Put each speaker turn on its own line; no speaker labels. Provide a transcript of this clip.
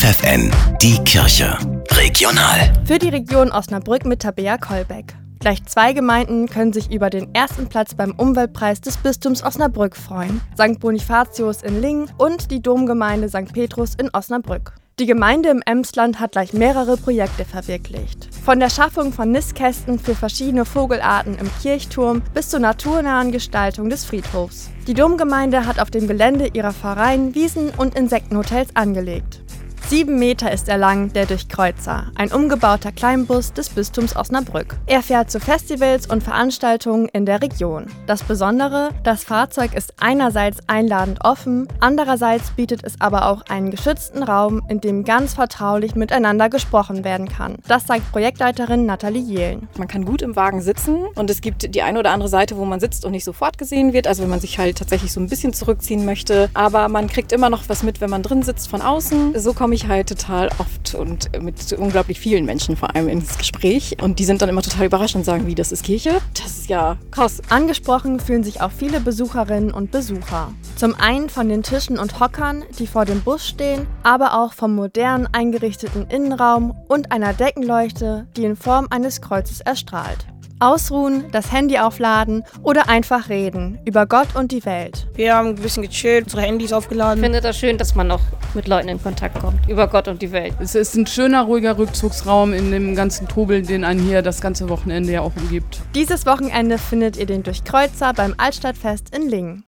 FFN, die Kirche. Regional.
Für die Region Osnabrück mit Tabea Kolbeck. Gleich zwei Gemeinden können sich über den ersten Platz beim Umweltpreis des Bistums Osnabrück freuen. St. Bonifatius in Lingen und die Domgemeinde St. Petrus in Osnabrück. Die Gemeinde im Emsland hat gleich mehrere Projekte verwirklicht. Von der Schaffung von Nistkästen für verschiedene Vogelarten im Kirchturm bis zur naturnahen Gestaltung des Friedhofs. Die Domgemeinde hat auf dem Gelände ihrer Pfarreien Wiesen und Insektenhotels angelegt. Sieben Meter ist er lang, der Durchkreuzer, ein umgebauter Kleinbus des Bistums Osnabrück. Er fährt zu Festivals und Veranstaltungen in der Region. Das Besondere, das Fahrzeug ist einerseits einladend offen, andererseits bietet es aber auch einen geschützten Raum, in dem ganz vertraulich miteinander gesprochen werden kann. Das sagt Projektleiterin Nathalie Jehlen.
Man kann gut im Wagen sitzen und es gibt die eine oder andere Seite, wo man sitzt und nicht sofort gesehen wird, also wenn man sich halt tatsächlich so ein bisschen zurückziehen möchte, aber man kriegt immer noch was mit, wenn man drin sitzt von außen. So komme ich ich halt total oft und mit unglaublich vielen Menschen vor allem ins Gespräch. Und die sind dann immer total überrascht und sagen, wie, das ist Kirche? Das ist ja krass.
Angesprochen fühlen sich auch viele Besucherinnen und Besucher. Zum einen von den Tischen und Hockern, die vor dem Bus stehen, aber auch vom modern eingerichteten Innenraum und einer Deckenleuchte, die in Form eines Kreuzes erstrahlt. Ausruhen, das Handy aufladen oder einfach reden über Gott und die Welt.
Wir haben ein bisschen gechillt, unsere Handys aufgeladen.
Ich finde das schön, dass man noch mit Leuten in Kontakt kommt, über Gott und die Welt.
Es ist ein schöner, ruhiger Rückzugsraum in dem ganzen Trubel, den einen hier das ganze Wochenende ja auch umgibt.
Dieses Wochenende findet ihr den Durchkreuzer beim Altstadtfest in Lingen.